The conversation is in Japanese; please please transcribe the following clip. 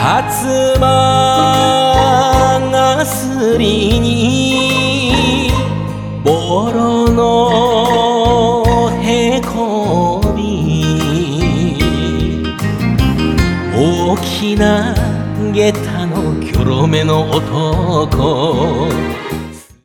薩摩がすりにボロのへこび大きな下駄のキョロめの男。